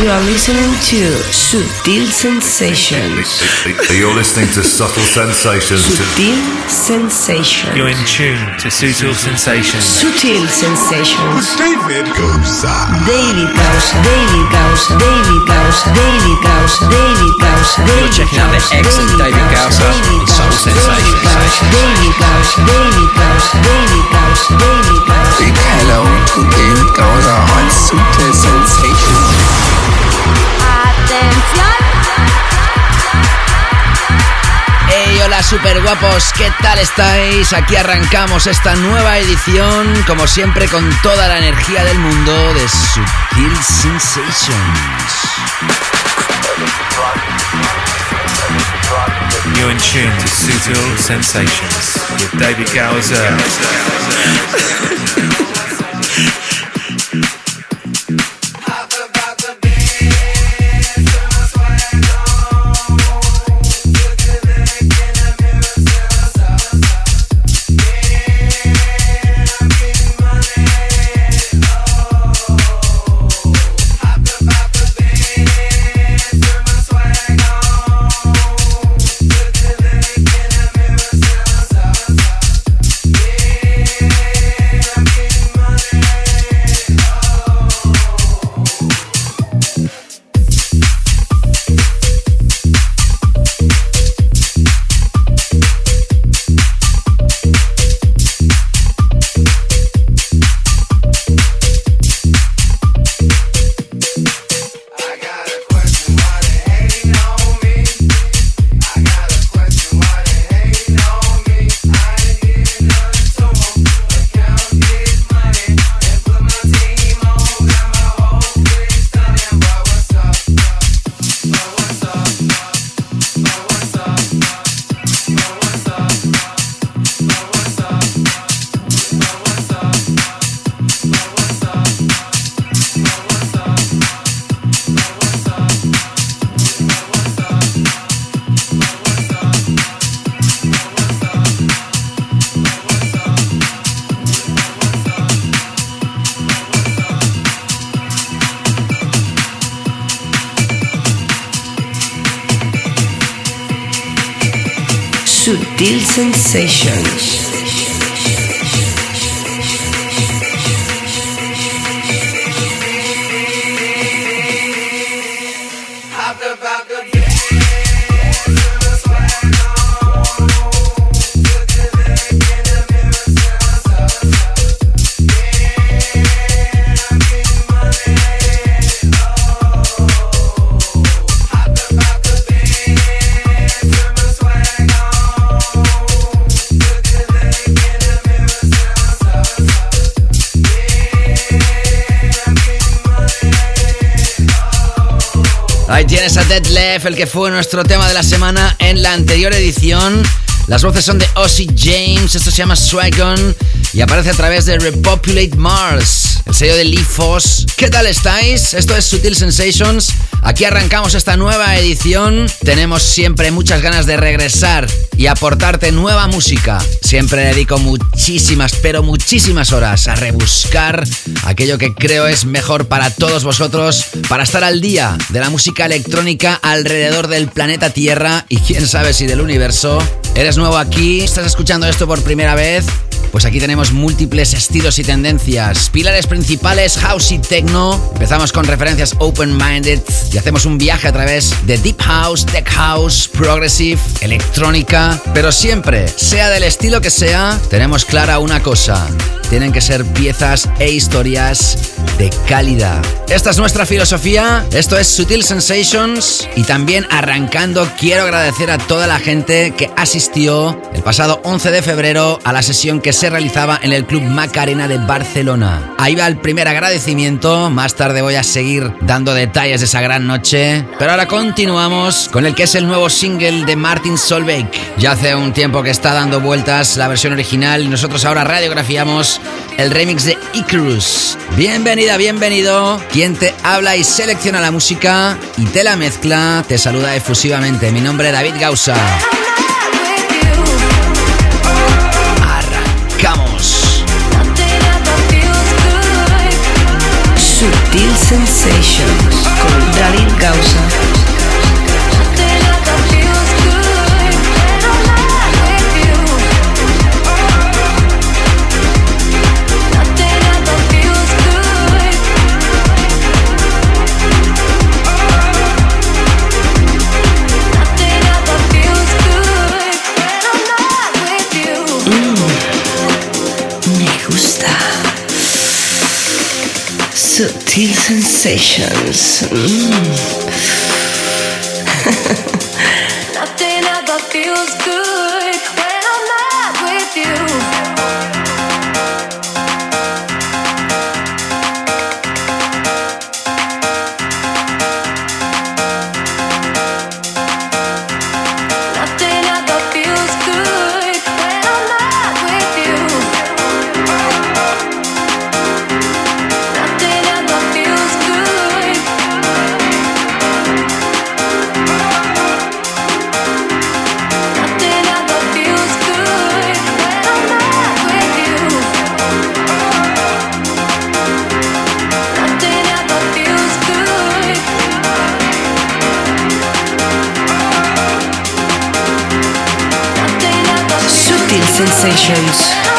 You are listening to Sutil Sensations. You're listening to Subtle Sensations. Sutil Sensations. You're in tune to Sutil Sensations. Sutil Sensations. David Goza. David Gausa, David Gausa, David Gausa, David Gausa, David Gausa, David checking out the excellent David Gausa on Soul Sensations. David Gausa, David Gausa, David Gausa, David Gausa. Big hello to David Gausa on Sutil Sensations. Hey, hola super guapos, ¿qué tal estáis? Aquí arrancamos esta nueva edición, como siempre con toda la energía del mundo de Sutil Sensations. You're in tune to Sutil Sensations with David Gowser. el que fue nuestro tema de la semana en la anterior edición. Las voces son de Ozzy James, esto se llama Swagon y aparece a través de Repopulate Mars, el sello de Lee Foss. ¿Qué tal estáis? Esto es Sutil Sensations. Aquí arrancamos esta nueva edición. Tenemos siempre muchas ganas de regresar y aportarte nueva música. Siempre dedico muchísimas, pero muchísimas horas a rebuscar aquello que creo es mejor para todos vosotros, para estar al día de la música electrónica alrededor del planeta Tierra y quién sabe si del universo. ¿Eres nuevo aquí? ¿Estás escuchando esto por primera vez? Pues aquí tenemos múltiples estilos y tendencias. Pilares principales, house y techno. Empezamos con referencias open-minded y hacemos un viaje a través de deep house, tech house, progressive, electrónica. Pero siempre, sea del estilo que sea, tenemos clara una cosa. Tienen que ser piezas e historias de calidad. Esta es nuestra filosofía. Esto es Sutil Sensations. Y también arrancando, quiero agradecer a toda la gente que asistió el pasado 11 de febrero a la sesión que se realizaba en el Club Macarena de Barcelona. Ahí va el primer agradecimiento. Más tarde voy a seguir dando detalles de esa gran noche. Pero ahora continuamos con el que es el nuevo single de Martin Solveig. Ya hace un tiempo que está dando vueltas la versión original y nosotros ahora radiografiamos el remix de Icarus. Bienvenida, bienvenido. Quien te habla y selecciona la música y te la mezcla, te saluda efusivamente. Mi nombre es David Gausa. Sensations con David Gausa. Subtle sensations. Mm. sensations.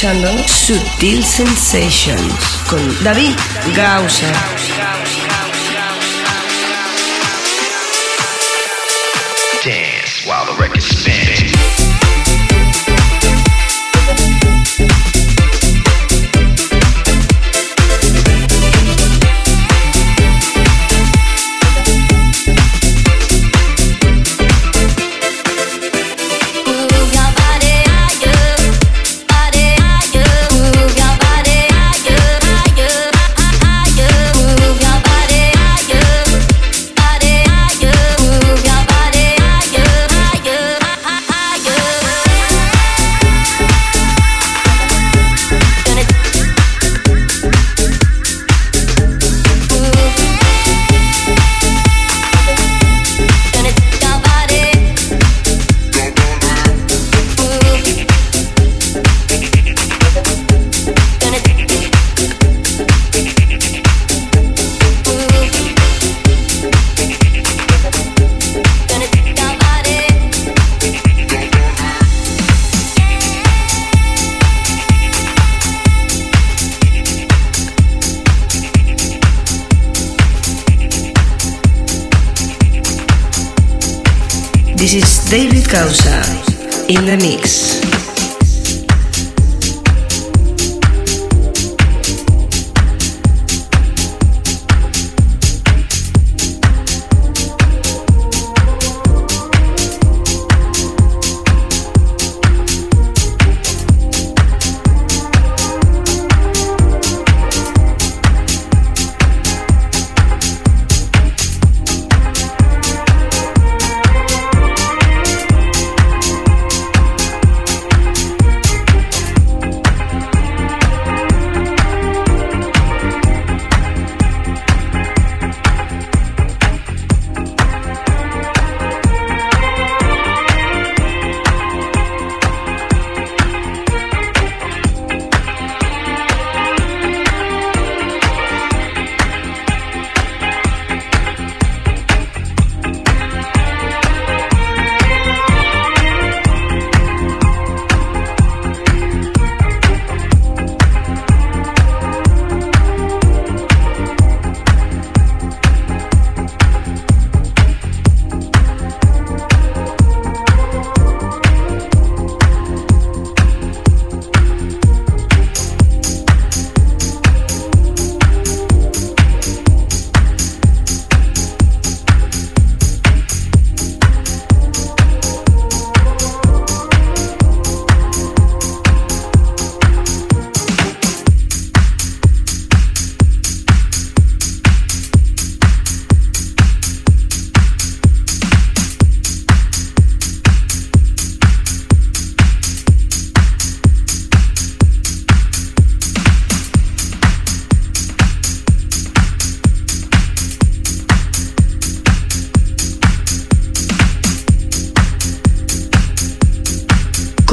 Escuchando Sutil Sensations con David. Dance while the record spins. Causa in the mix.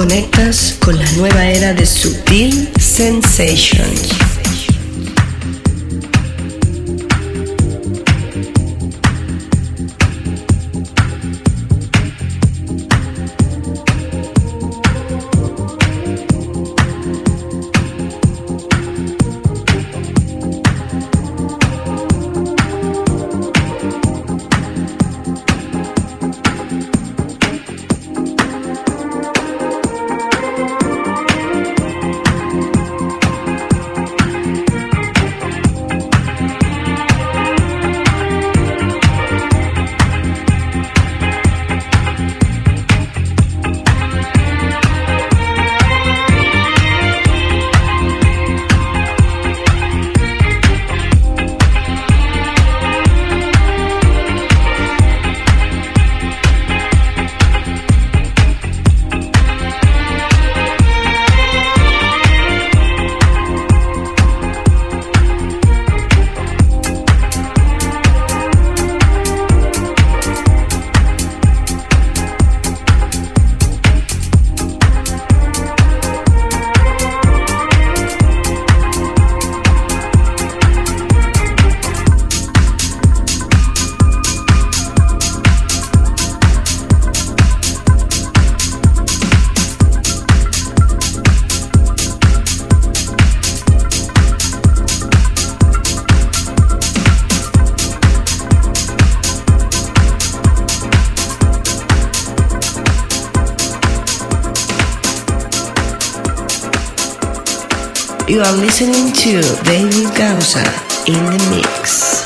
Conectas con la nueva era de Sutil Sensations. To David Gausa in the mix.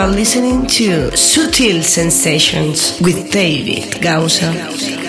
Are listening to Sutil Sensations with David Gausa.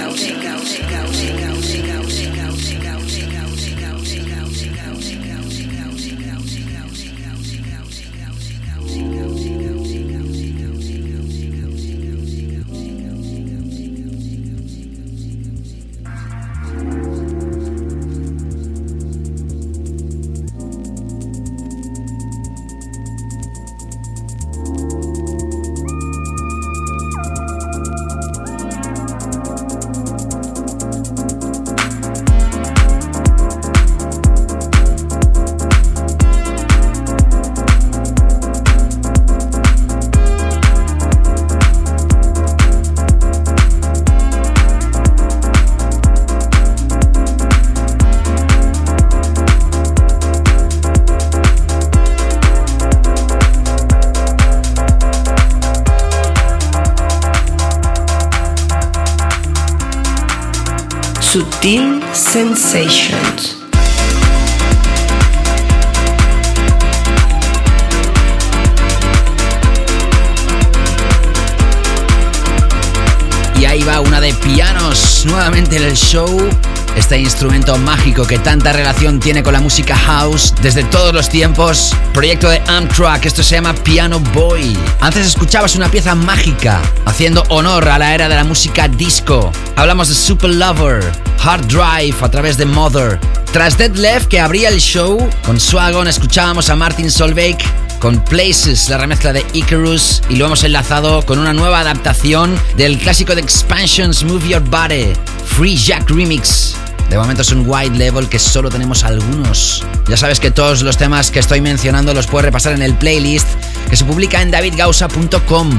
Y ahí va una de pianos nuevamente en el show. Este instrumento mágico que tanta relación tiene con la música house desde todos los tiempos. Proyecto de Amtrak, esto se llama Piano Boy. Antes escuchabas una pieza mágica haciendo honor a la era de la música disco. Hablamos de Super Lover, Hard Drive a través de Mother. Tras Dead Left que abría el show, con Swagon escuchábamos a Martin Solveig con Places, la remezcla de Icarus, y lo hemos enlazado con una nueva adaptación del clásico de Expansions Move Your Body, Free Jack Remix. De momento es un wide level que solo tenemos algunos. Ya sabes que todos los temas que estoy mencionando los puedes repasar en el playlist que se publica en davidgausa.com.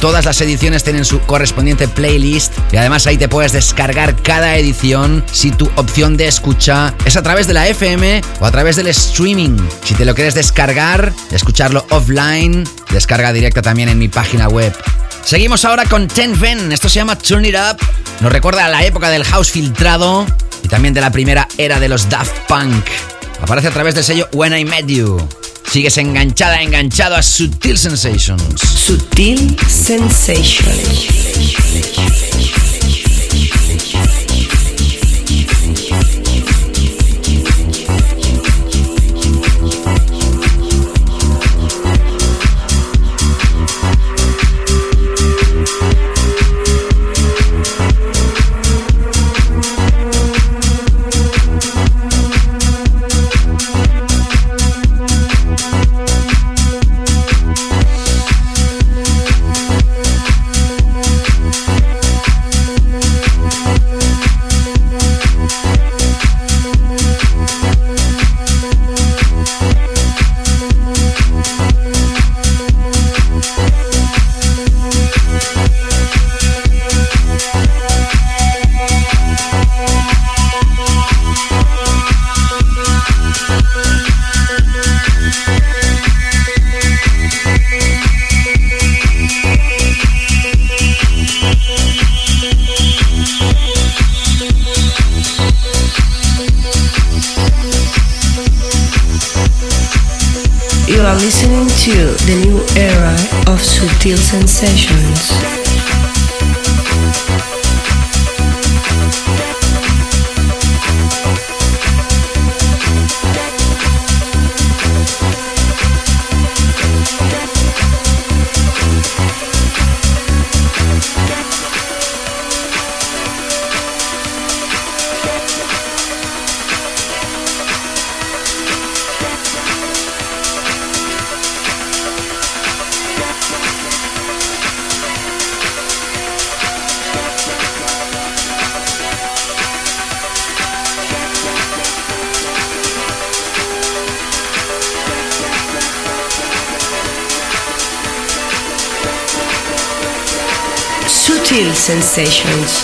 Todas las ediciones tienen su correspondiente playlist y además ahí te puedes descargar cada edición si tu opción de escucha es a través de la FM o a través del streaming. Si te lo quieres descargar, escucharlo offline, descarga directa también en mi página web. Seguimos ahora con Ten Ven, esto se llama Turn It Up, nos recuerda a la época del house filtrado y también de la primera era de los Daft Punk. Aparece a través del sello When I Met You. Sigues enganchada, enganchado a Sutil Sensations. Sutil Sensations. Sensations.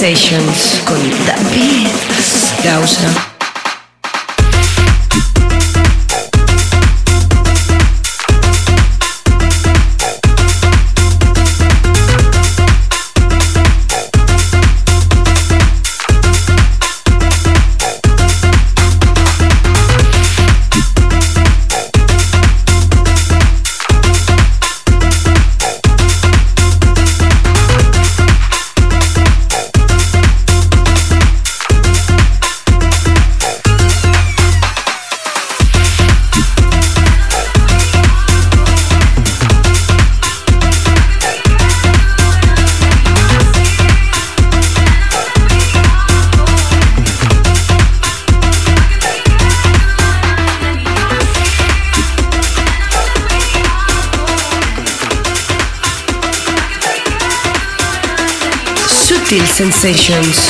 Sensations Sensations.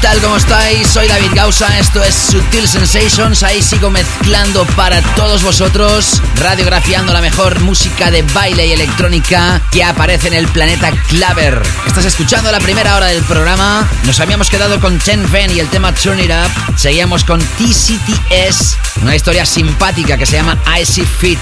Tal? ¿Cómo estáis? Soy David Gausa, esto es Sutil Sensations, ahí sigo mezclando para todos vosotros, radiografiando la mejor música de baile y electrónica que aparece en el planeta Claver. Estás escuchando la primera hora del programa, nos habíamos quedado con Ten Ven y el tema Turn It Up, seguíamos con TCTS, una historia simpática que se llama Icy Fit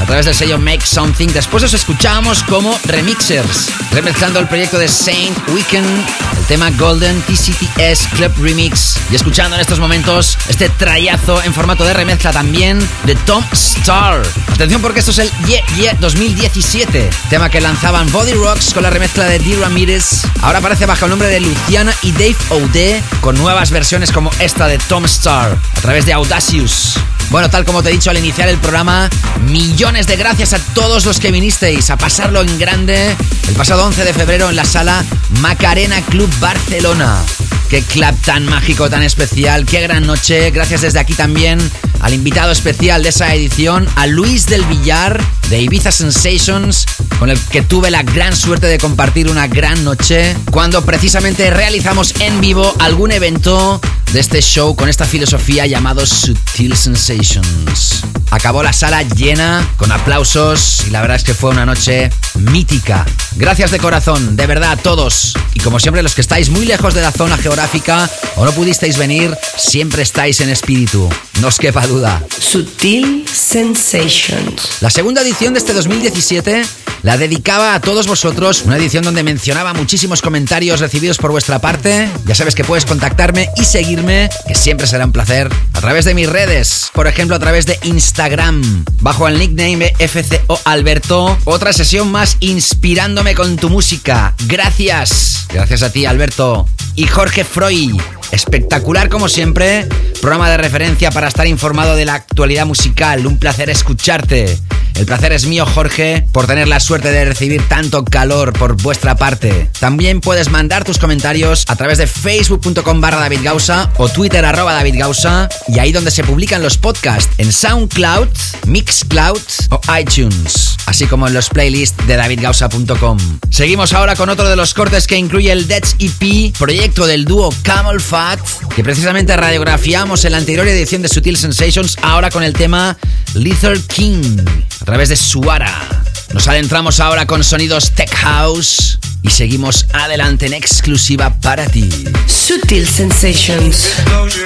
a través del sello Make Something. Después os escuchábamos como remixers, remezclando el proyecto de Saint Weekend, el tema Golden TCTS Club Remix y escuchando en estos momentos este trayazo en formato de remezcla también de Tom Star. Atención porque esto es el Yeah Yeah 2017, tema que lanzaban Body Rocks con la remezcla de D. Ramirez. Ahora aparece bajo el nombre de Luciana y Dave O'D con nuevas versiones como esta de Tom Star a través de Audacious. Bueno, tal como te he dicho al iniciar el programa, millones de gracias a todos los que vinisteis a pasarlo en grande el pasado 11 de febrero en la sala Macarena Club Barcelona. Qué club tan mágico, tan especial, qué gran noche. Gracias desde aquí también al invitado especial de esa edición, a Luis del Villar de Ibiza Sensations, con el que tuve la gran suerte de compartir una gran noche cuando precisamente realizamos en vivo algún evento de este show con esta filosofía llamado Sutil Sensations. Acabó la sala llena, con aplausos, y la verdad es que fue una noche mítica. Gracias de corazón, de verdad a todos. Y como siempre, los que estáis muy lejos de la zona geográfica o no pudisteis venir, siempre estáis en espíritu. No os duda. Sutil Sensations. La segunda edición de este 2017 la dedicaba a todos vosotros, una edición donde mencionaba muchísimos comentarios recibidos por vuestra parte. Ya sabes que puedes contactarme y seguirme, que siempre será un placer, a través de mis redes, por ejemplo a través de Instagram, bajo el nickname FCO Alberto. Otra sesión más inspirándome con tu música. Gracias. Gracias a ti, Alberto. Y Jorge Freud. Espectacular como siempre, programa de referencia para estar informado de la actualidad musical. Un placer escucharte. El placer es mío, Jorge, por tener la suerte de recibir tanto calor por vuestra parte. También puedes mandar tus comentarios a través de facebook.com barra David o twitter y ahí donde se publican los podcasts en SoundCloud, Mixcloud o iTunes, así como en los playlists de davidgausa.com. Seguimos ahora con otro de los cortes que incluye el Deads EP, proyecto del dúo Camel Fat, que precisamente radiografiamos en la anterior edición de Sutil Sensations, ahora con el tema Lethal King, a través de Suara. Nos adentramos ahora con sonidos Tech House y seguimos adelante en exclusiva para ti. Sutil Sensations. Close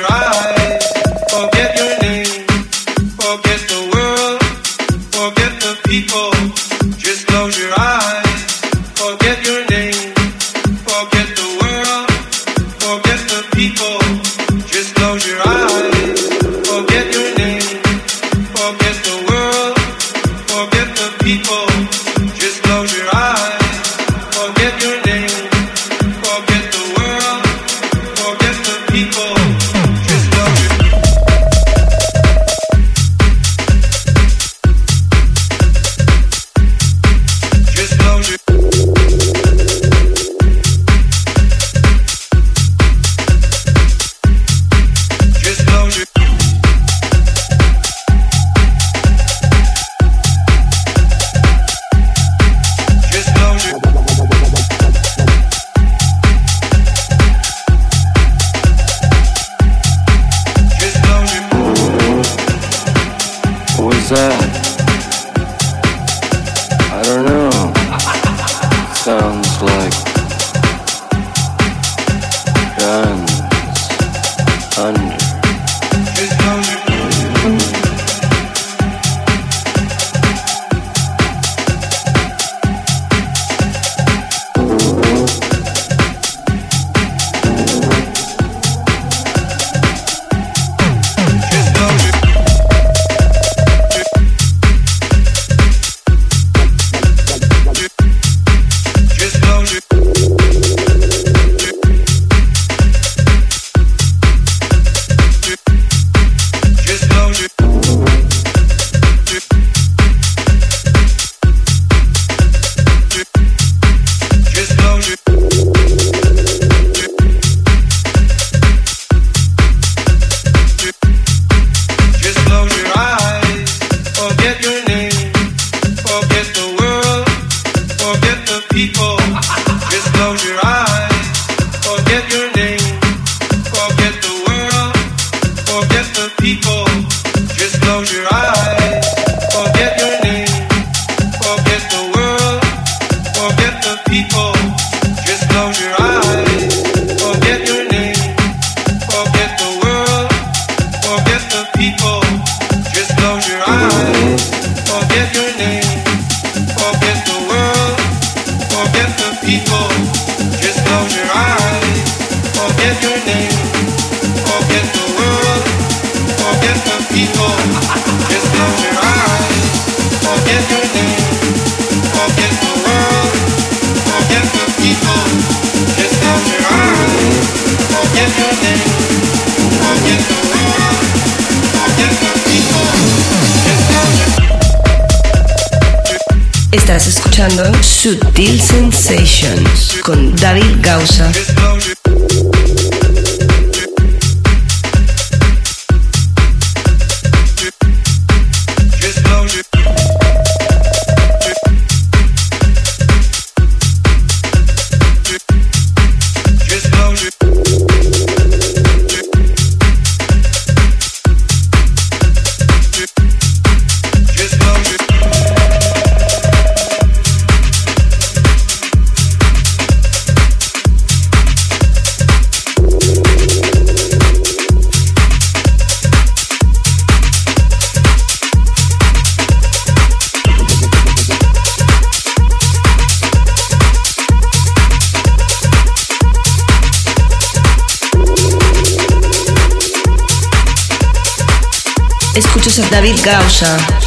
David Gausa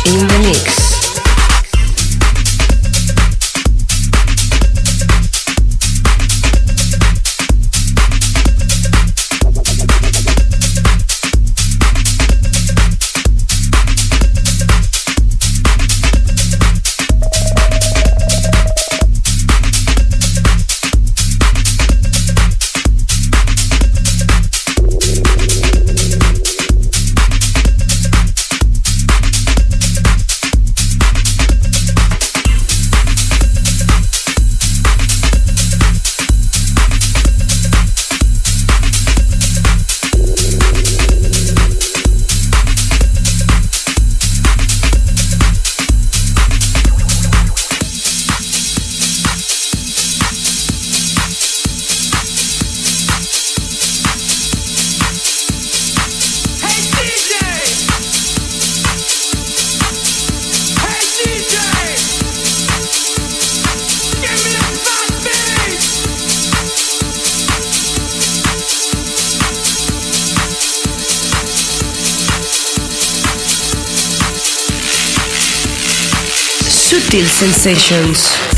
Sensations.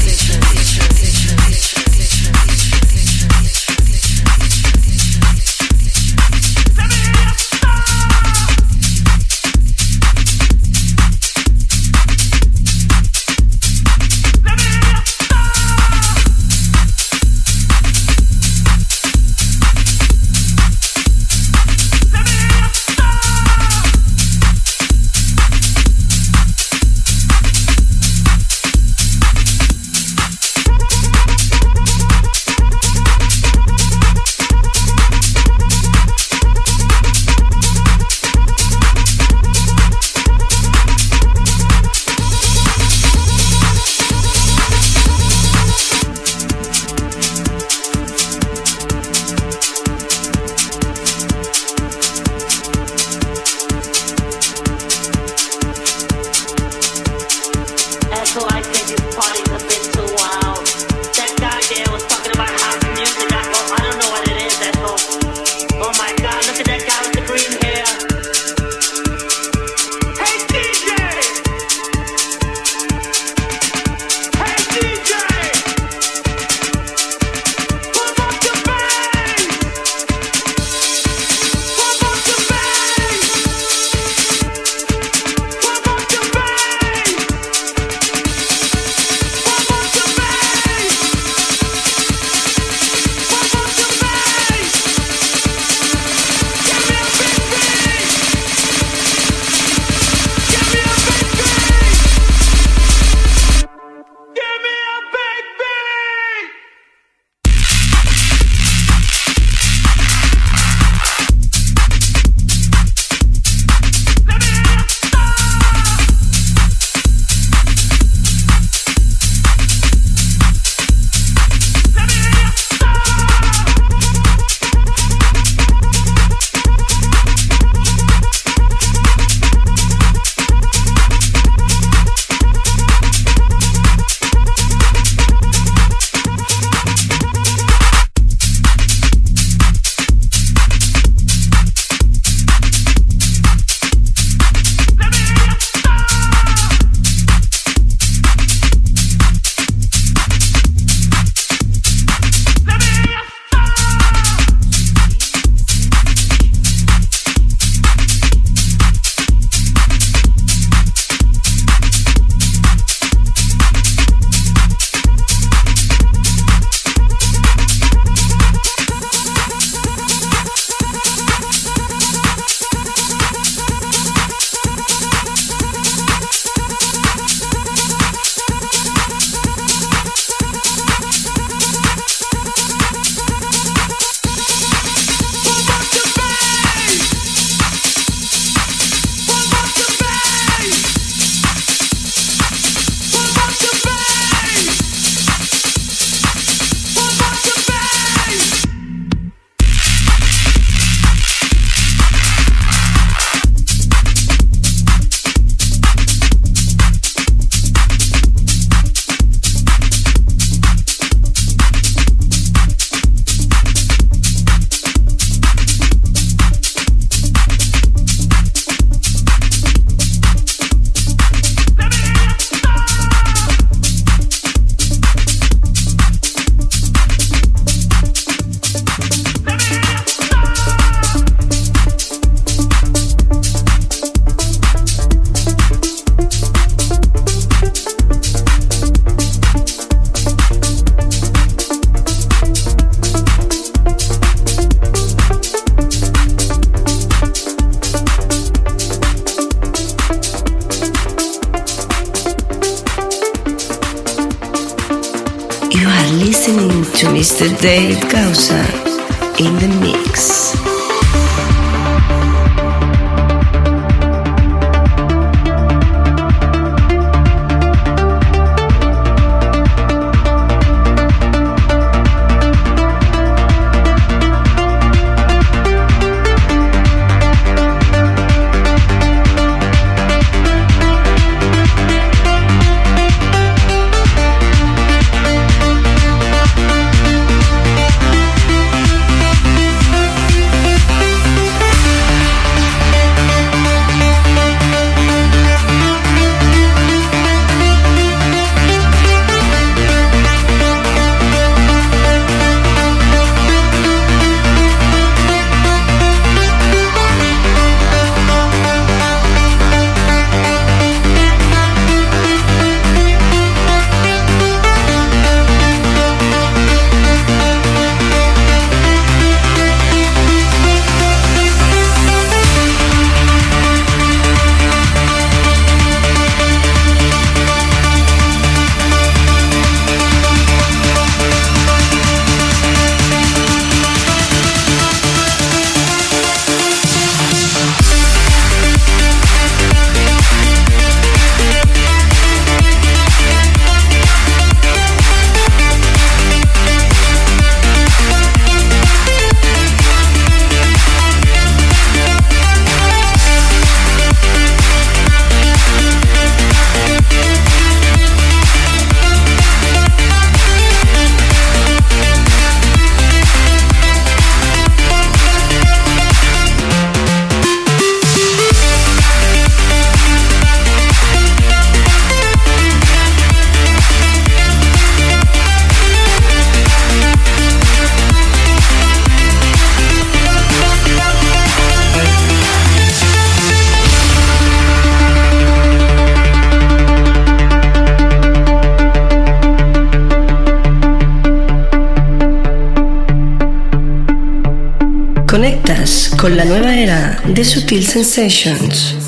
day. De Sutil Sensations.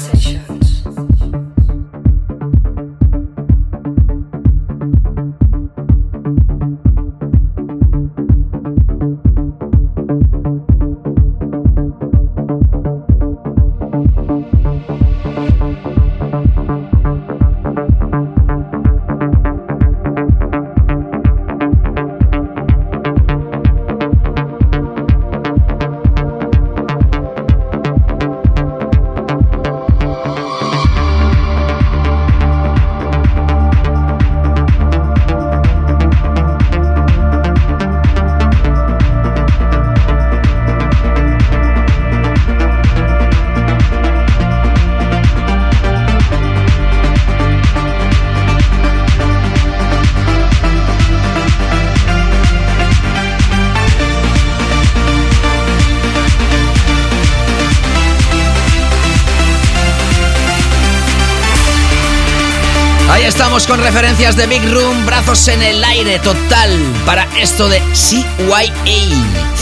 De Big Room, brazos en el aire total para esto de CYA.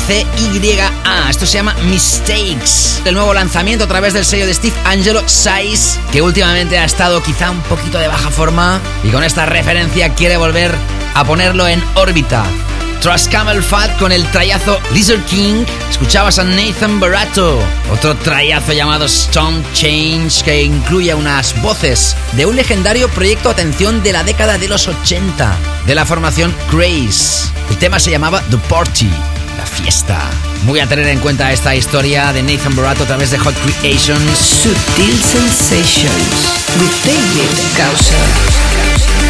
C-Y-A. Esto se llama Mistakes. El nuevo lanzamiento a través del sello de Steve Angelo Size, que últimamente ha estado quizá un poquito de baja forma y con esta referencia quiere volver a ponerlo en órbita. Tras Camel Fat con el trayazo Lizard King, escuchabas a Nathan Barato, otro trayazo llamado Stone Change que incluye unas voces de un legendario proyecto atención de la década de los 80, de la formación Grace. El tema se llamaba The Party, la fiesta. Muy a tener en cuenta esta historia de Nathan Barato a través de Hot Creations. Sutil Sensations with David Gausa.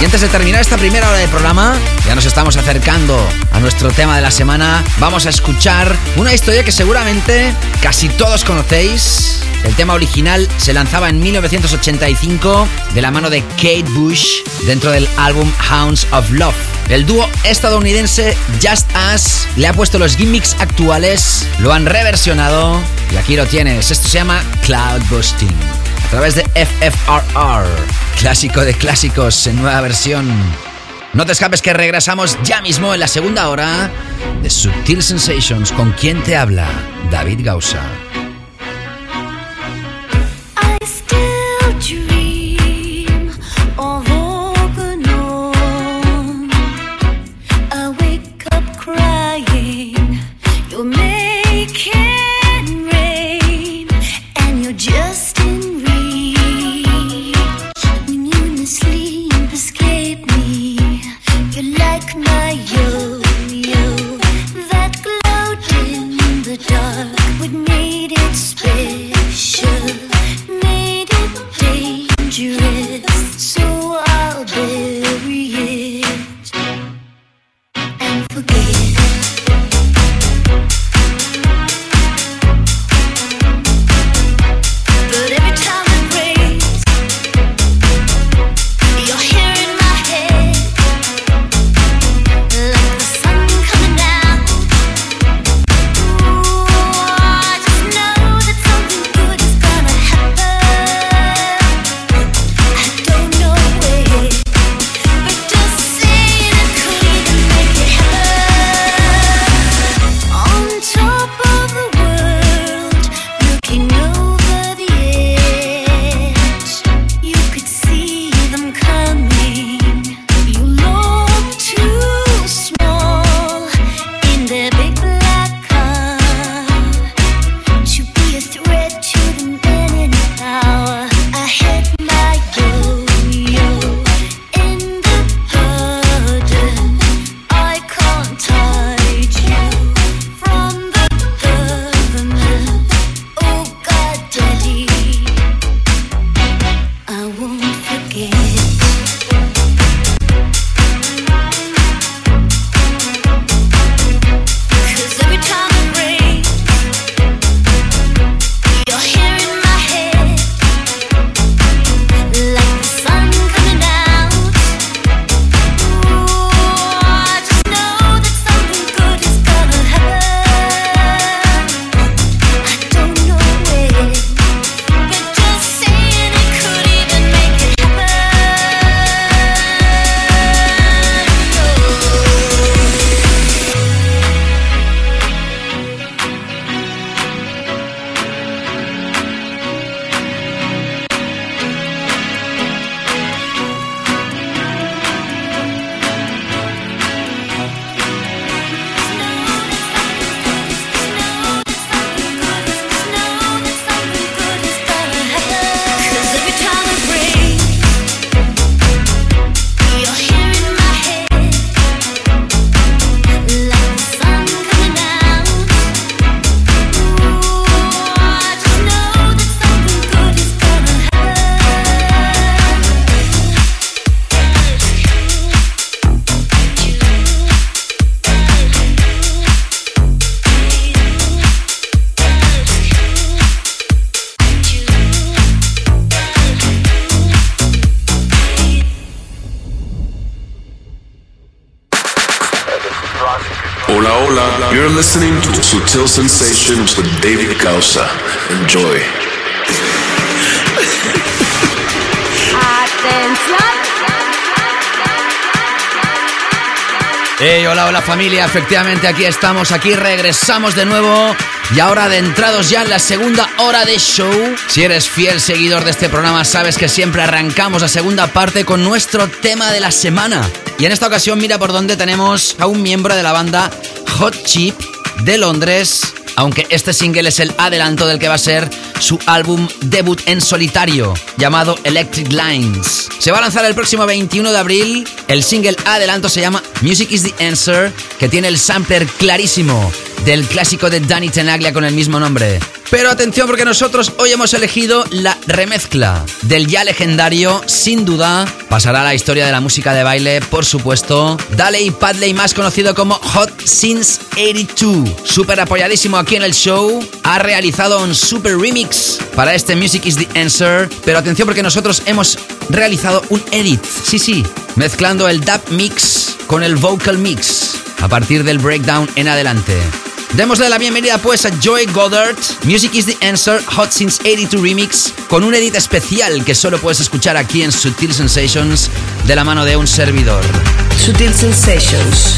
Y antes de terminar esta primera hora del programa, ya nos estamos acercando a nuestro tema de la semana. Vamos a escuchar una historia que seguramente casi todos conocéis. El tema original se lanzaba en 1985 de la mano de Kate Bush dentro del álbum Hounds of Love. El dúo estadounidense Just Us le ha puesto los gimmicks actuales, lo han reversionado y aquí lo tienes. Esto se llama Cloud Busting a través de FFRR, clásico de clásicos en nueva versión. No te escapes que regresamos ya mismo en la segunda hora de Subtil Sensations. ¿Con quién te habla? David Gausa. Hola, hola. You're listening to Sutil Sensations with David Causa. Enjoy. Hey, hola, hola familia, efectivamente aquí estamos, aquí regresamos de nuevo y ahora adentrados ya en la segunda hora de show. Si eres fiel seguidor de este programa, sabes que siempre arrancamos la segunda parte con nuestro tema de la semana. Y en esta ocasión mira por dónde tenemos a un miembro de la banda Hot Chip de Londres, aunque este single es el adelanto del que va a ser su álbum debut en solitario, llamado Electric Lines. Se va a lanzar el próximo 21 de abril. El single adelanto se llama Music is the Answer, que tiene el sampler clarísimo del clásico de Danny Tenaglia con el mismo nombre. Pero atención porque nosotros hoy hemos elegido la remezcla del ya legendario, sin duda, pasará a la historia de la música de baile, por supuesto, Daley Padley, más conocido como Hot Since 82. Súper apoyadísimo aquí en el show, ha realizado un super remix para este Music is the Answer. Pero atención porque nosotros hemos realizado un edit, sí, sí, mezclando el dub mix con el vocal mix a partir del breakdown en adelante. Démosle la bienvenida pues a Joy Goddard, Music is the Answer, Hot Since 82 Remix, con un edit especial que solo puedes escuchar aquí en Sutil Sensations de la mano de un servidor. Sutil Sensations,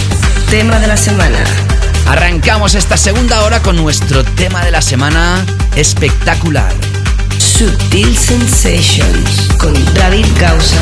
tema de la semana. Arrancamos esta segunda hora con nuestro tema de la semana espectacular. Subtil Sensations con David Causa.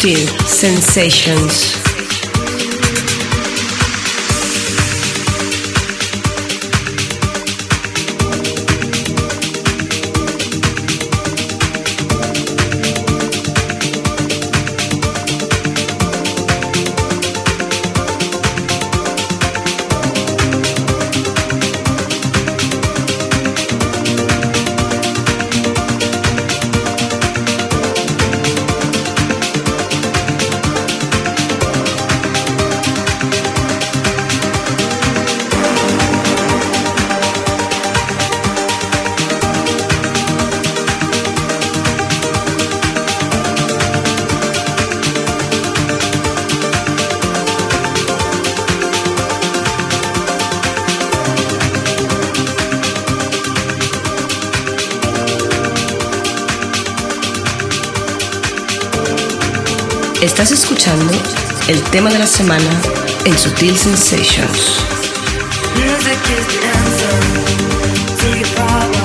Subtle Sensations. escuchando el tema de la semana en Sutil Sensations. Music is the answer to your.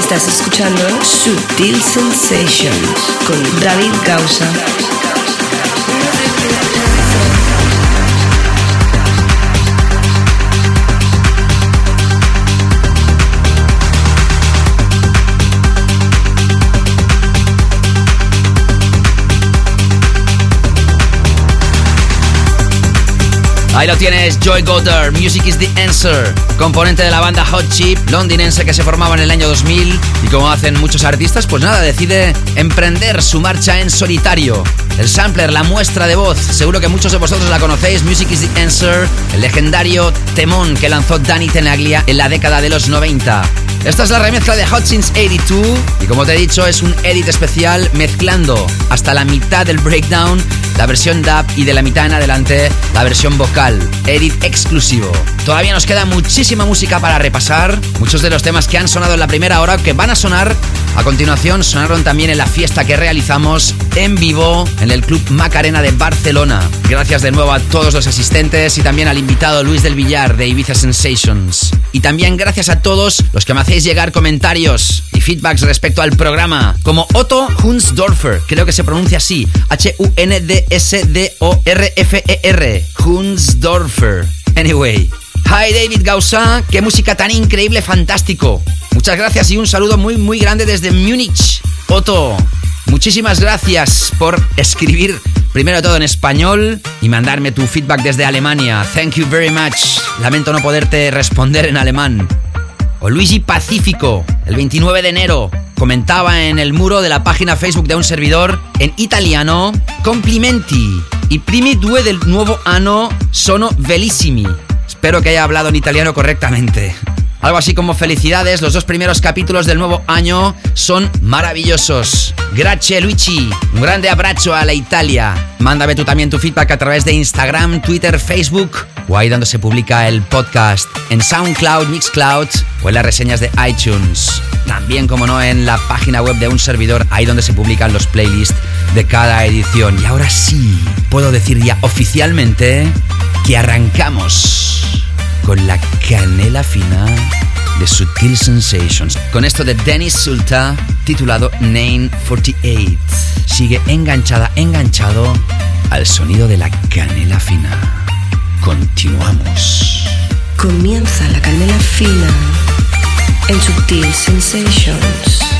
Estás escuchando Subtil Sensations con David Gausa. Ahí lo tienes, Joy Goddard, Music is the Answer, componente de la banda Hot Chip londinense que se formaba en el año 2000 y como hacen muchos artistas, pues nada, decide emprender su marcha en solitario. El sampler, la muestra de voz, seguro que muchos de vosotros la conocéis, Music is the Answer, el legendario temón que lanzó Danny Tenaglia en la década de los 90. Esta es la remezcla de Hot 82 y como te he dicho es un edit especial mezclando hasta la mitad del breakdown la versión dub y de la mitad en adelante la versión vocal. Edit exclusivo. Todavía nos queda muchísima música para repasar. Muchos de los temas que han sonado en la primera hora que van a sonar a continuación sonaron también en la fiesta que realizamos en vivo en el Club Macarena de Barcelona. Gracias de nuevo a todos los asistentes y también al invitado Luis del Villar de Ibiza Sensations. Y también gracias a todos los que me hacéis llegar comentarios feedbacks respecto al programa, como Otto Hunsdorfer, creo que se pronuncia así, H-U-N-D-S-D-O-R-F-E-R, Hunsdorfer. Anyway. Hi David Gausa, qué música tan increíble, fantástico. Muchas gracias y un saludo muy muy grande desde Múnich. Otto, muchísimas gracias por escribir primero todo en español y mandarme tu feedback desde Alemania. Thank you very much. Lamento no poderte responder en alemán. O Luigi Pacífico, el 29 de enero, comentaba en el muro de la página Facebook de un servidor en italiano: Complimenti. I primi due del nuovo anno sono bellissimi. Espero que haya hablado en italiano correctamente. Algo así como felicidades, los dos primeros capítulos del nuevo año son maravillosos. Grazie Luigi, un grande abrazo a la Italia. Mándame tú también tu feedback a través de Instagram, Twitter, Facebook o ahí donde se publica el podcast en SoundCloud, Mixcloud o en las reseñas de iTunes. También, como no, en la página web de un servidor, ahí donde se publican los playlists de cada edición. Y ahora sí, puedo decir ya oficialmente que arrancamos con la canela fina de Sutil Sensations. Con esto de Dennis Sulta, titulado Name 48. Sigue enganchada, enganchado al sonido de la canela fina. Continuamos. Comienza la canela fina en Sutil Sensations.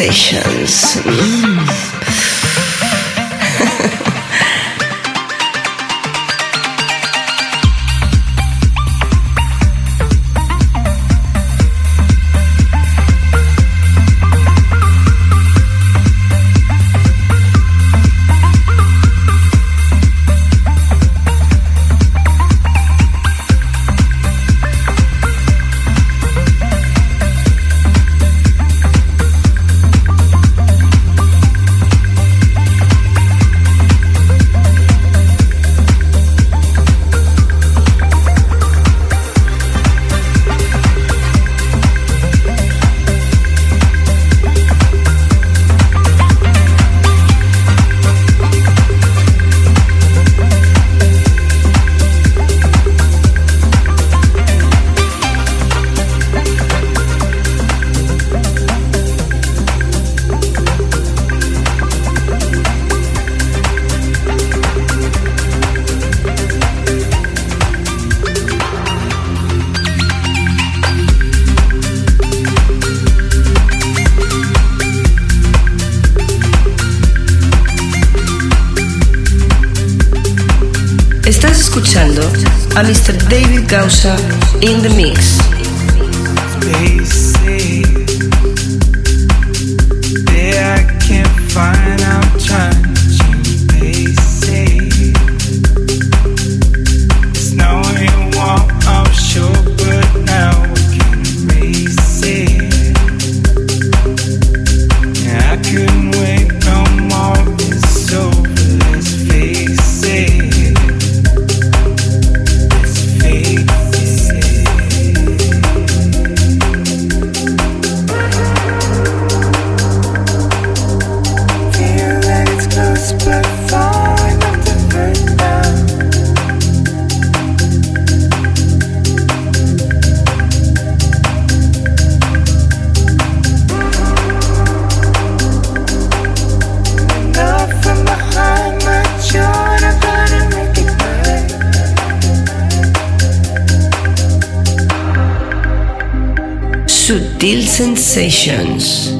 Sensations. Mm. a Mr. David Gausa in the mix. I can't find sensations.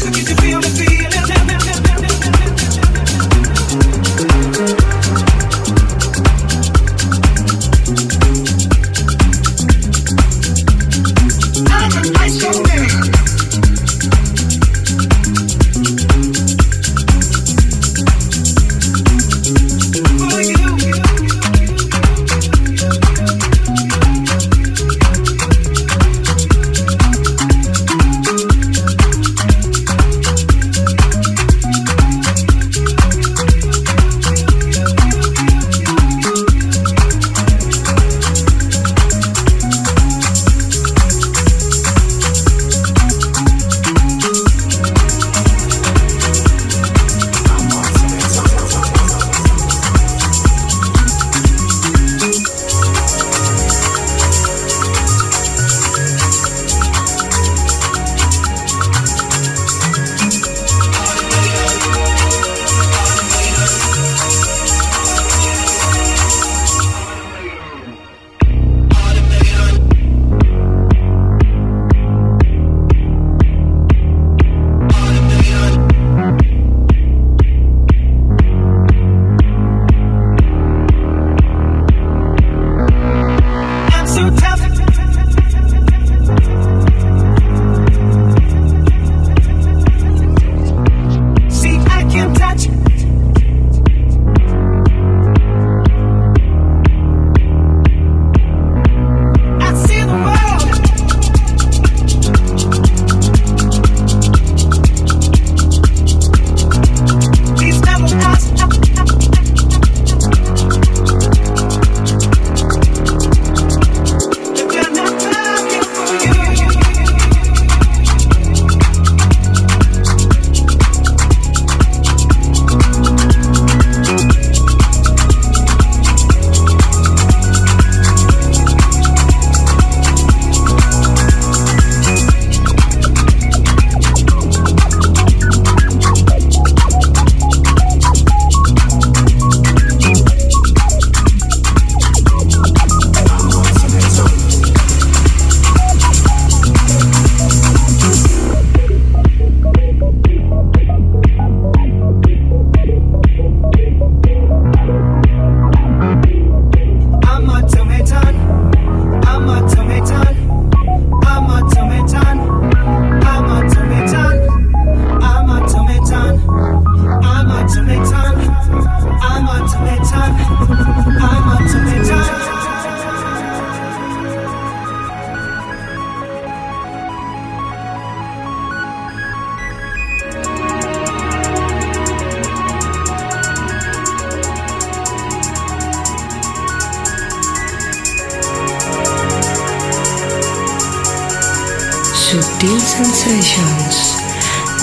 Sutil Sensations,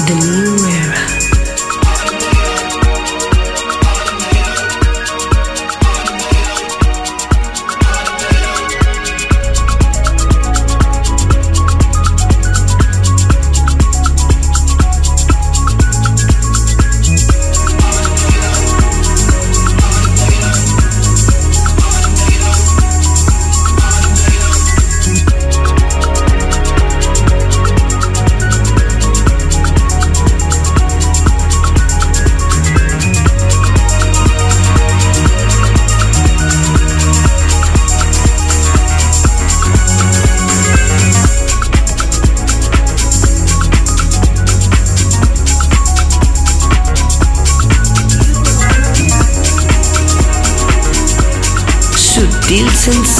the new era.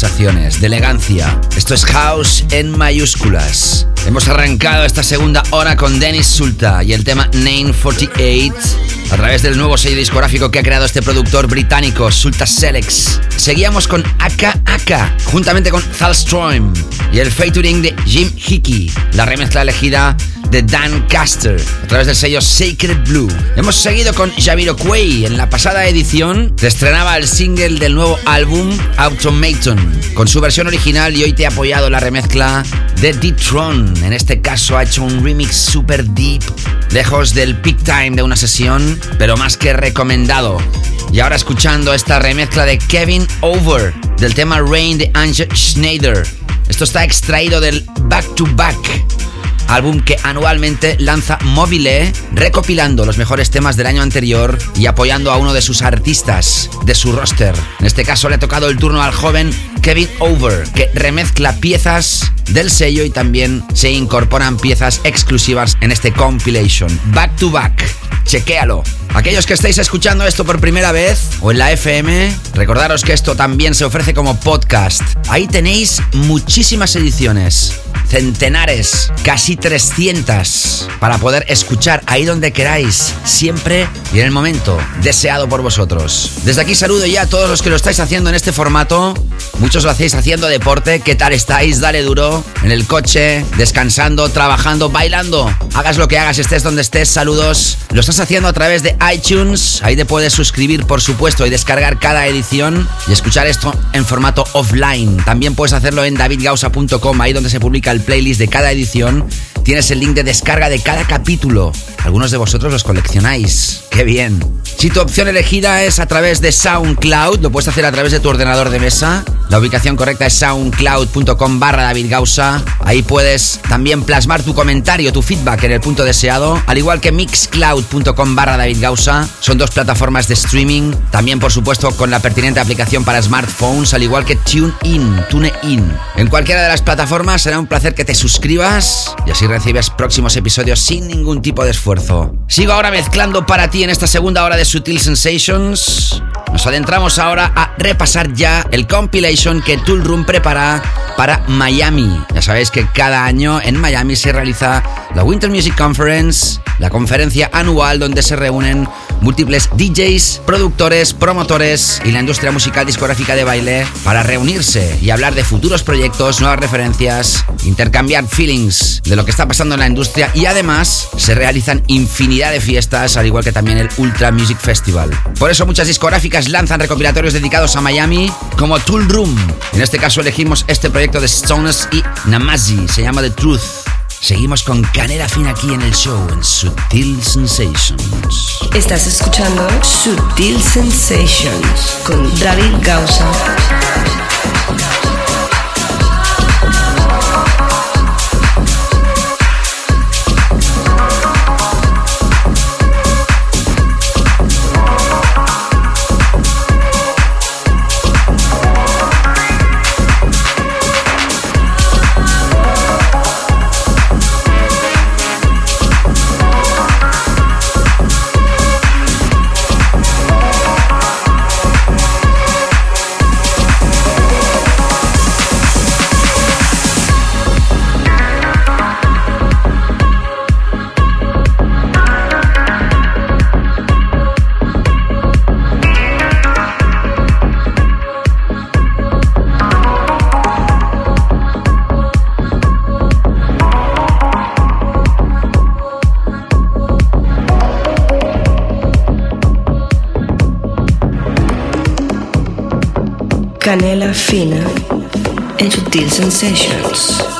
De elegancia. Esto es house en mayúsculas. Hemos arrancado esta segunda hora con Dennis Sulta y el tema 948 a través del nuevo sello discográfico que ha creado este productor británico, Sulta Selex. Seguíamos con Aka Aka, juntamente con Thalström y el featuring de Jim Hickey, la remezcla elegida de Dan Caster a través del sello Sacred Blue. Hemos seguido con Jamiroquai. En la pasada edición te estrenaba el single del nuevo álbum Automaton con su versión original y hoy te he apoyado la remezcla de D-Tron. En este caso ha hecho un remix super deep, lejos del peak time de una sesión, pero más que recomendado. Y ahora escuchando esta remezcla de Kevin Over del tema Rain de Angel Schneider. Esto está extraído del Back to Back álbum que anualmente lanza Mobile, recopilando los mejores temas del año anterior y apoyando a uno de sus artistas de su roster. En este caso le ha tocado el turno al joven Kevin Over, que remezcla piezas del sello y también se incorporan piezas exclusivas en este compilation. Back to back. Chequéalo. Aquellos que estáis escuchando esto por primera vez o en la FM, recordaros que esto también se ofrece como podcast. Ahí tenéis muchísimas ediciones, centenares, casi 300, para poder escuchar ahí donde queráis, siempre y en el momento deseado por vosotros. Desde aquí saludo ya a todos los que lo estáis haciendo en este formato. Muchos lo hacéis haciendo deporte. ¿Qué tal estáis? Dale duro. En el coche, descansando, trabajando, bailando. Hagas lo que hagas, estés donde estés. Saludos. Lo haciendo a través de iTunes. Ahí te puedes suscribir, por supuesto, y descargar cada edición y escuchar esto en formato offline. También puedes hacerlo en davidgausa.com, ahí donde se publica el playlist de cada edición. Tienes el link de descarga de cada capítulo. Algunos de vosotros los coleccionáis. ¡Qué bien! Si tu opción elegida es a través de SoundCloud, lo puedes hacer a través de tu ordenador de mesa. La ubicación correcta es soundcloud.com barra David Gausa. Ahí puedes también plasmar tu comentario, tu feedback en el punto deseado. Al igual que mixcloud.com barra David Gausa. Son dos plataformas de streaming. También, por supuesto, con la pertinente aplicación para smartphones, al igual que TuneIn, TuneIn. En cualquiera de las plataformas será un placer que te suscribas y así recibes próximos episodios sin ningún tipo de esfuerzo. Sigo ahora mezclando para ti en esta segunda hora de Sutil Sensations Nos adentramos ahora a repasar ya el compilation que Tool Room prepara para Miami. Ya sabéis que cada año en Miami se realiza la Winter Music Conference, la conferencia anual donde se reúnen múltiples DJs, productores, promotores y la industria musical discográfica de baile para reunirse y hablar de futuros proyectos, nuevas referencias, intercambiar feelings de lo que está pasando en la industria y además se realizan infinidad de fiestas, al igual que también el Ultra Music Festival. Por eso muchas discográficas lanzan recopilatorios dedicados a Miami como Tool Room. En este caso elegimos este proyecto de Stones y Namazi, se llama The Truth. Seguimos con Canela Fina aquí en el show en Sutil Sensations. Estás escuchando Sutil Sensations con David Gausa. Canela Fina en Sutil Sensations.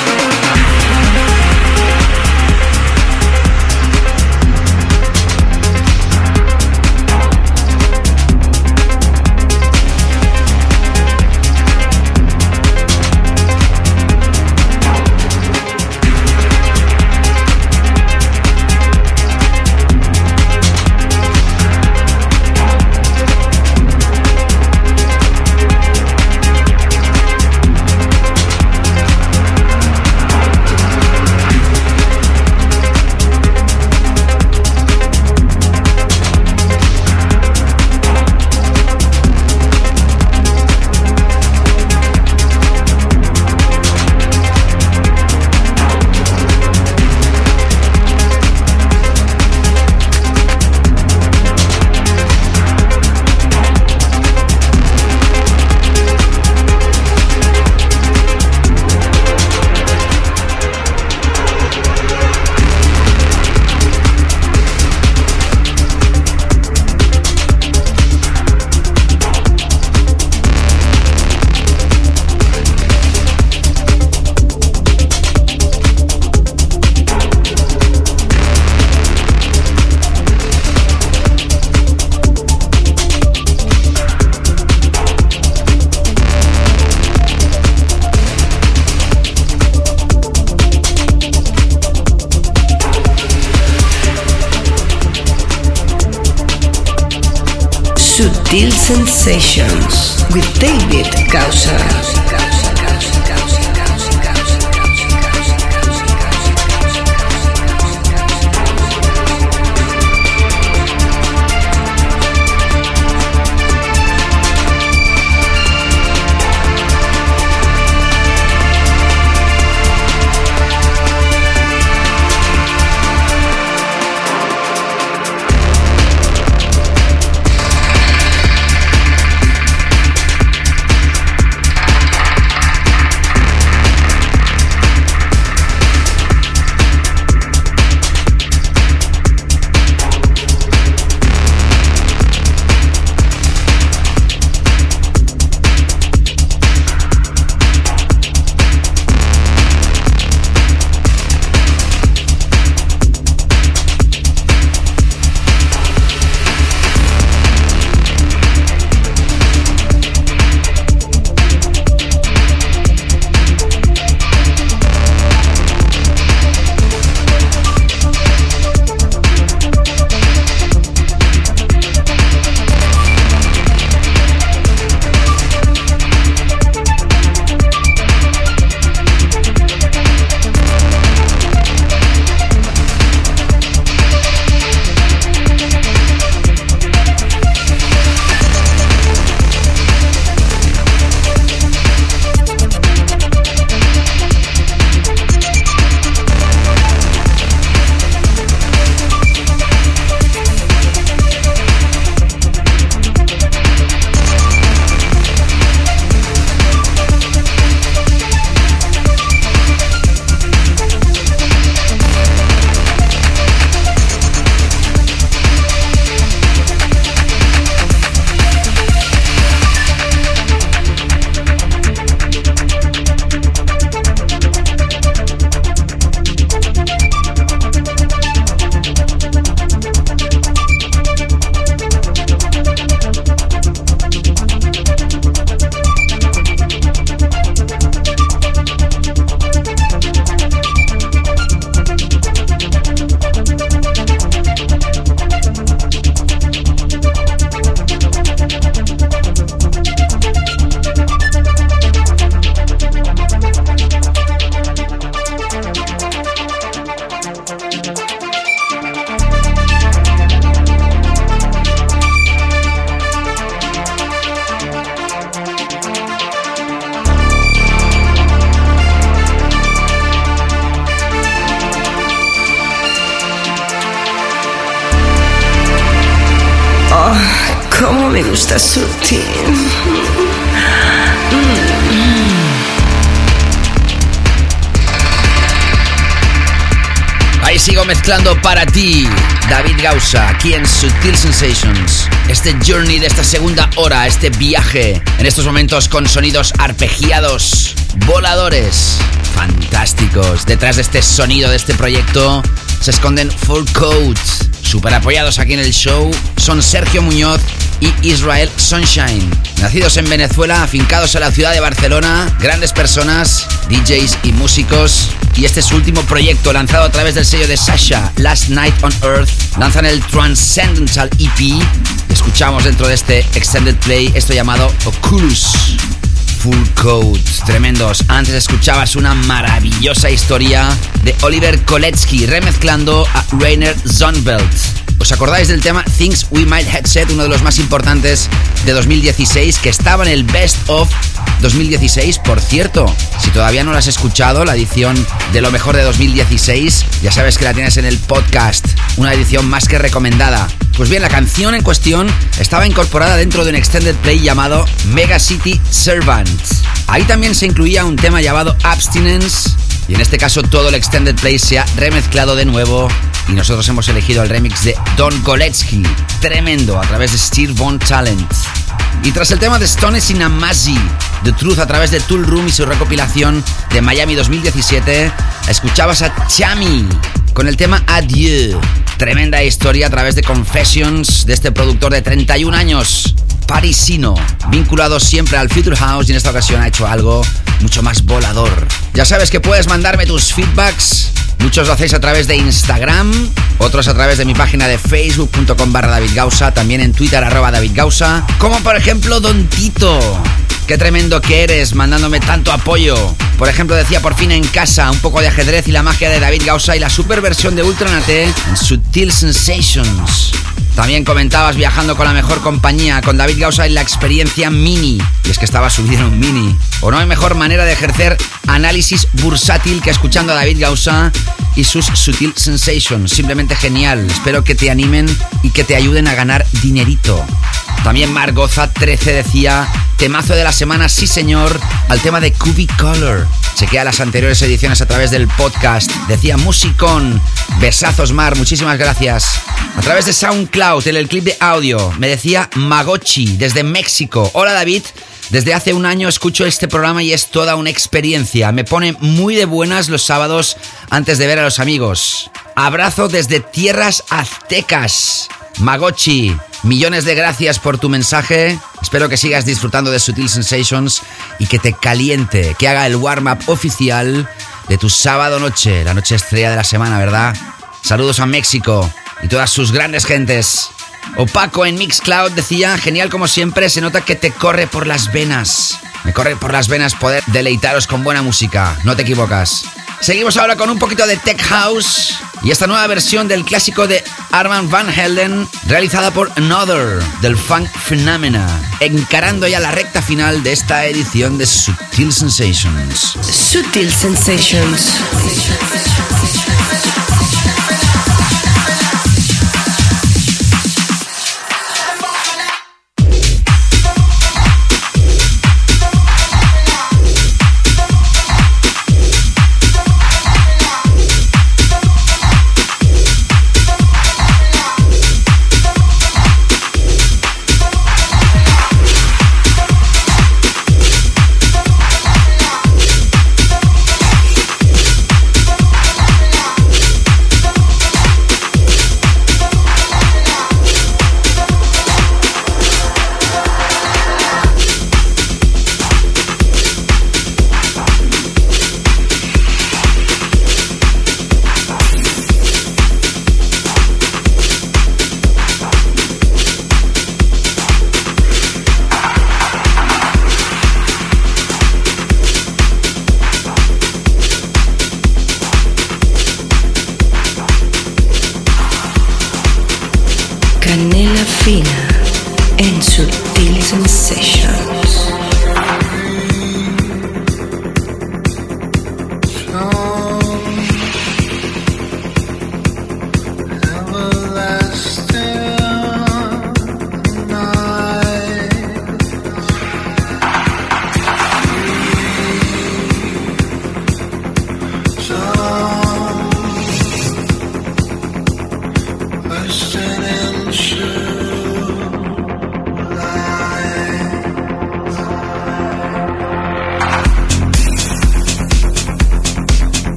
Sutil Sensations with David Causa. Para ti, David Gausa, aquí en Sutil Sensations. Este journey de esta segunda hora, este viaje, en estos momentos con sonidos arpegiados, voladores, fantásticos. Detrás de este sonido, de este proyecto, se esconden Full Codes, super apoyados aquí en el show. Son Sergio Muñoz y Israel Sunshine. Nacidos en Venezuela, afincados en la ciudad de Barcelona, grandes personas, DJs y músicos. Y este es su último proyecto lanzado a través del sello de Sasha, Last Night on Earth. Lanzan el Transcendental EP. Escuchamos dentro de este Extended Play esto llamado Oculus. Full Code, tremendos. Antes escuchabas una maravillosa historia de Oliver Koletsky remezclando a Rainer Zonbelt. ¿Os acordáis del tema Things We Might Headset, uno de los más importantes de 2016, que estaba en el Best of 2016? Por cierto, si todavía no lo has escuchado, la edición de lo mejor de 2016, ya sabes que la tienes en el podcast, una edición más que recomendada. Pues bien, la canción en cuestión estaba incorporada dentro de un extended play llamado Mega City Servant. Ahí también se incluía un tema llamado Abstinence y en este caso todo el extended play se ha remezclado de nuevo y nosotros hemos elegido el remix de Don Goletsky, tremendo, a través de Steve Von Talent. Y tras el tema de Stone Sinamazi, The Truth a través de Tool Room y su recopilación de Miami 2017, escuchabas a Chami con el tema Adieu. Tremenda historia a través de Confessions de este productor de 31 años, parisino, vinculado siempre al Future House y en esta ocasión ha hecho algo mucho más volador. Ya sabes que puedes mandarme tus feedbacks Muchos lo hacéis a través de Instagram, otros a través de mi página de facebook.com barra David Gausa, también en Twitter arroba David Gausa, como por ejemplo Don Tito. Qué tremendo que eres, mandándome tanto apoyo. Por ejemplo, decía por fin en casa, un poco de ajedrez y la magia de David Gausa y la super versión de Ultranate en Sutil Sensations. También comentabas viajando con la mejor compañía, con David Gausa en la experiencia Mini. Y es que estaba subido en un Mini. O no hay mejor manera de ejercer análisis bursátil que escuchando a David Gausa y sus Sutil Sensations. Simplemente genial. Espero que te animen y que te ayuden a ganar dinerito. También Margoza 13 decía, temazo de la semana, sí señor, al tema de Cubic Color. Chequea las anteriores ediciones a través del podcast. Decía Musicón. Besazos, Mar, muchísimas gracias. A través de SoundCloud, en el clip de audio, me decía Magochi, desde México. Hola David. Desde hace un año escucho este programa y es toda una experiencia. Me pone muy de buenas los sábados antes de ver a los amigos. Abrazo desde tierras aztecas. Magochi, millones de gracias por tu mensaje. Espero que sigas disfrutando de Sutil Sensations y que te caliente, que haga el warm-up oficial de tu sábado noche, la noche estrella de la semana, ¿verdad? Saludos a México y todas sus grandes gentes. Opaco en Mixcloud decía, genial como siempre, se nota que te corre por las venas. Me corre por las venas poder deleitaros con buena música, no te equivocas. Seguimos ahora con un poquito de Tech House y esta nueva versión del clásico de Armand Van Helden, realizada por Another del Funk Phenomena, encarando ya la recta final de esta edición de Sutil Sensations. Sutil Sensations.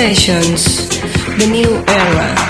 Sensations, The New Era.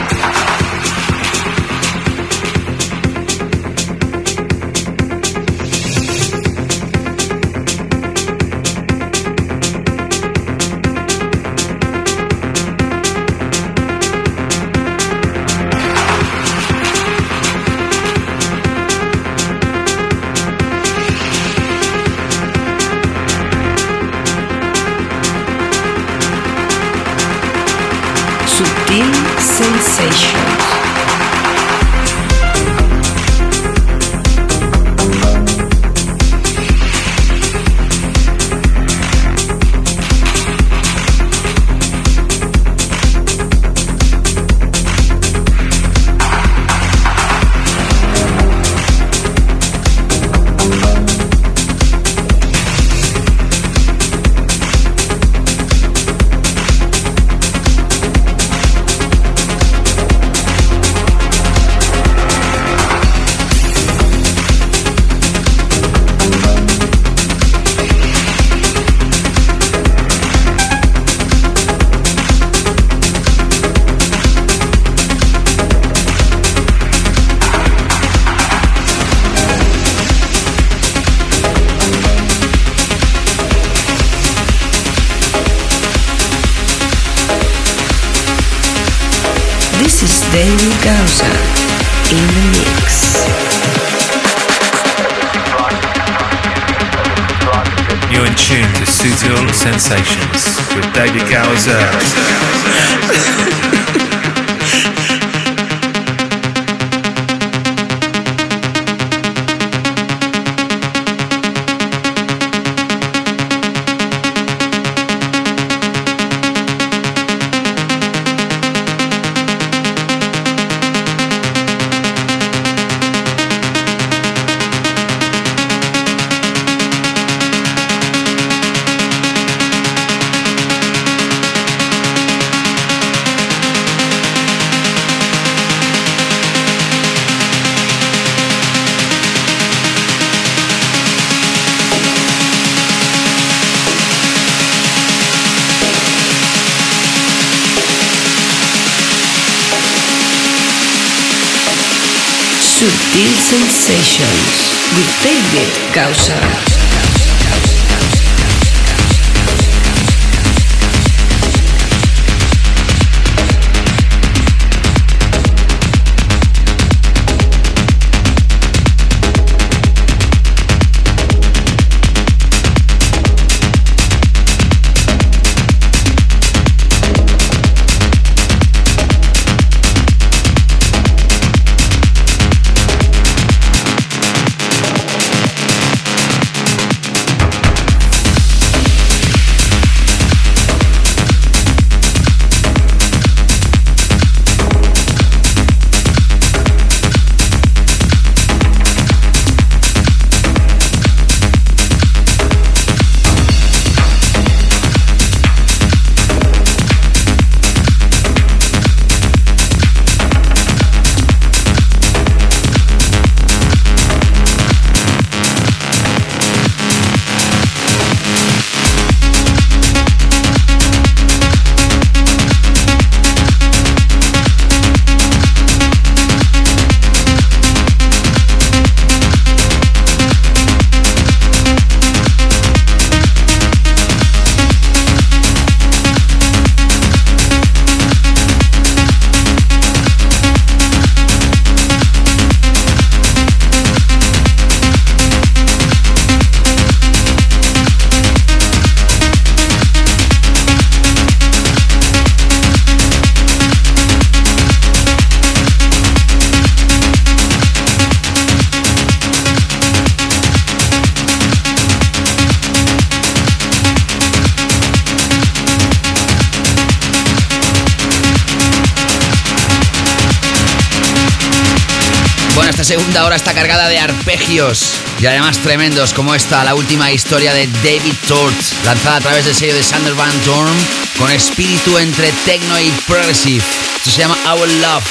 Esta segunda hora está cargada de arpegios y además tremendos como esta, la última historia de David Tort, lanzada a través del sello de Sander Van Dorn, con espíritu entre techno y progressive. Esto se llama Our Love,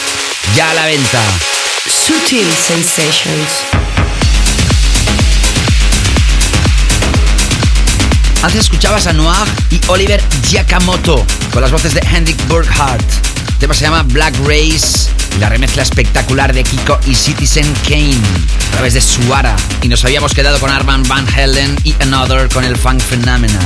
ya a la venta. Subtle Sensations. Antes escuchabas a Noir y Oliver Giacomoto con las voces de Hendrik Burkhardt. El tema se llama Black Race la remezcla espectacular de Kiko y Citizen Kane a través de Suara. Y nos habíamos quedado con Arman Van Helden y Another con el Funk Phenomena.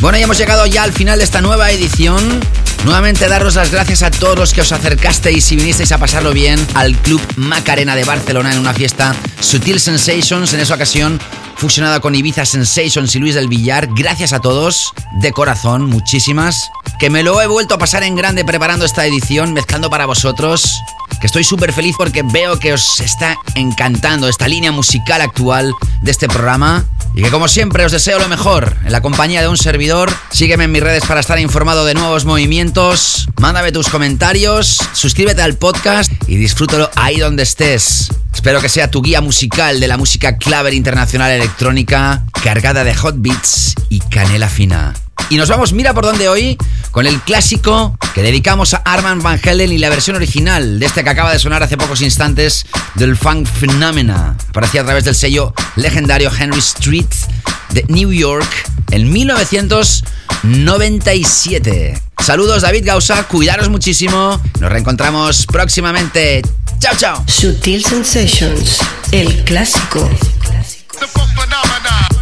Bueno, ya hemos llegado ya al final de esta nueva edición. Nuevamente daros las gracias a todos los que os acercasteis y vinisteis a pasarlo bien al Club Macarena de Barcelona en una fiesta Sutil Sensations, en esa ocasión fusionada con Ibiza Sensations y Luis del Villar. Gracias a todos, de corazón, muchísimas. Que me lo he vuelto a pasar en grande preparando esta edición, mezclando para vosotros. Que estoy súper feliz porque veo que os está encantando esta línea musical actual de este programa. Y que como siempre os deseo lo mejor en la compañía de un servidor. Sígueme en mis redes para estar informado de nuevos movimientos. Mándame tus comentarios, suscríbete al podcast y disfrútalo ahí donde estés. Espero que sea tu guía musical de la música clave internacional electrónica, cargada de hot beats y canela fina. Y nos vamos, mira por dónde hoy, con el clásico que dedicamos a Arman Van Helden y la versión original de este que acaba de sonar hace pocos instantes del Funk Phenomena. Aparecía a través del sello legendario Henry Street de New York en 1997. Saludos David Gausa, cuidaros muchísimo. Nos reencontramos próximamente. Chao, chao. Sutil Sensations, el clásico. The funk phenomena. The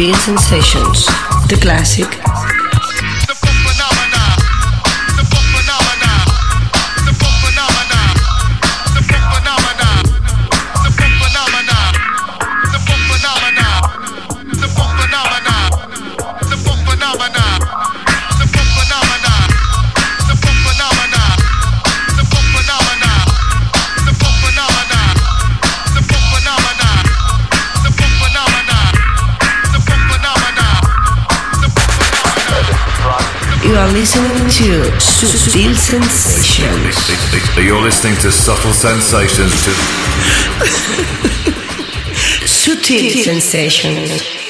Dance Sensations. Listening to Subtle Sensations. Sutil Sensations.